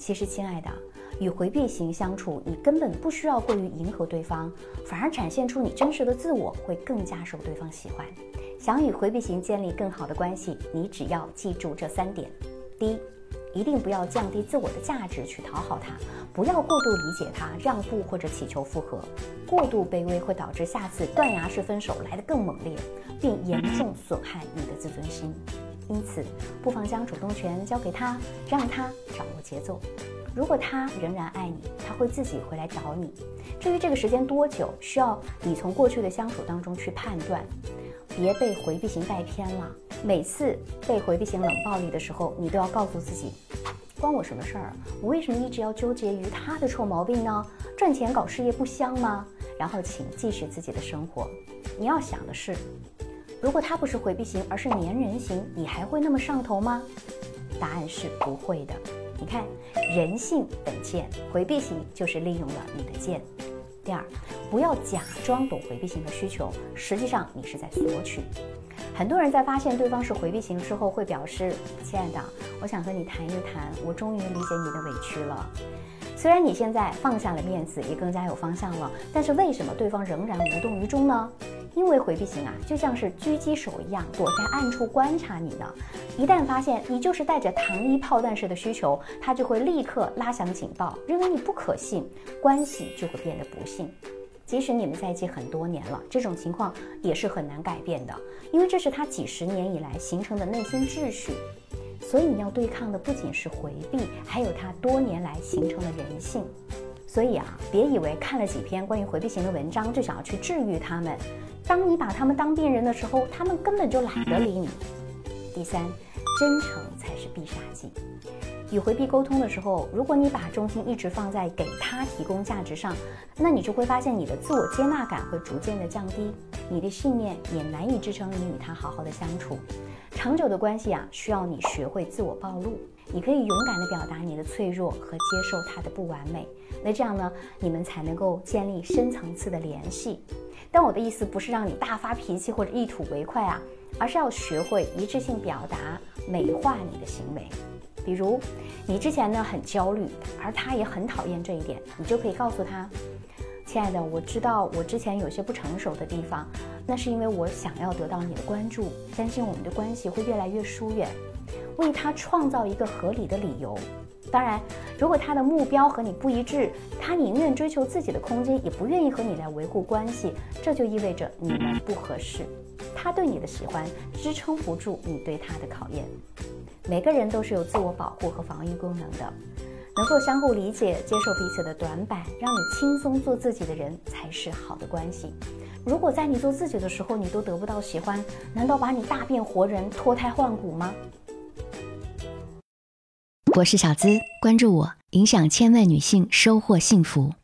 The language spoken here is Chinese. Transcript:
其实，亲爱的，与回避型相处，你根本不需要过于迎合对方，反而展现出你真实的自我，会更加受对方喜欢。想与回避型建立更好的关系，你只要记住这三点：第一，一定不要降低自我的价值去讨好他，不要过度理解他，让步或者祈求复合。过度卑微会导致下次断崖式分手来得更猛烈，并严重损害你的自尊心。因此，不妨将主动权交给他，让他掌握节奏。如果他仍然爱你，他会自己回来找你。至于这个时间多久，需要你从过去的相处当中去判断。别被回避型带偏了。每次被回避型冷暴力的时候，你都要告诉自己：关我什么事儿？我为什么一直要纠结于他的臭毛病呢？赚钱搞事业不香吗？然后请继续自己的生活。你要想的是。如果他不是回避型，而是粘人型，你还会那么上头吗？答案是不会的。你看，人性本贱，回避型就是利用了你的贱。第二，不要假装懂回避型的需求，实际上你是在索取。很多人在发现对方是回避型之后，会表示：“亲爱的，我想和你谈一谈，我终于理解你的委屈了。”虽然你现在放下了面子，也更加有方向了，但是为什么对方仍然无动于衷呢？因为回避型啊，就像是狙击手一样，躲在暗处观察你呢。一旦发现你就是带着糖衣炮弹式的需求，他就会立刻拉响警报，认为你不可信，关系就会变得不幸。即使你们在一起很多年了，这种情况也是很难改变的，因为这是他几十年以来形成的内心秩序。所以你要对抗的不仅是回避，还有他多年来形成的人性。所以啊，别以为看了几篇关于回避型的文章就想要去治愈他们。当你把他们当病人的时候，他们根本就懒得理你。第三，真诚才是必杀技。与回避沟通的时候，如果你把重心一直放在给他提供价值上，那你就会发现你的自我接纳感会逐渐的降低，你的信念也难以支撑你与他好好的相处。长久的关系啊，需要你学会自我暴露，你可以勇敢的表达你的脆弱和接受他的不完美。那这样呢，你们才能够建立深层次的联系。但我的意思不是让你大发脾气或者一吐为快啊，而是要学会一致性表达，美化你的行为。比如，你之前呢很焦虑，而他也很讨厌这一点，你就可以告诉他：“亲爱的，我知道我之前有些不成熟的地方，那是因为我想要得到你的关注，担心我们的关系会越来越疏远，为他创造一个合理的理由。”当然，如果他的目标和你不一致，他宁愿追求自己的空间，也不愿意和你来维护关系，这就意味着你们不合适。他对你的喜欢支撑不住你对他的考验。每个人都是有自我保护和防御功能的，能够相互理解、接受彼此的短板，让你轻松做自己的人才是好的关系。如果在你做自己的时候，你都得不到喜欢，难道把你大变活人、脱胎换骨吗？我是小资，关注我，影响千万女性，收获幸福。